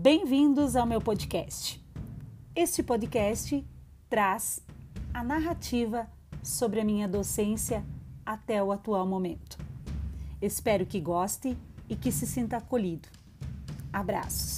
Bem-vindos ao meu podcast. Este podcast traz a narrativa sobre a minha docência até o atual momento. Espero que goste e que se sinta acolhido. Abraços.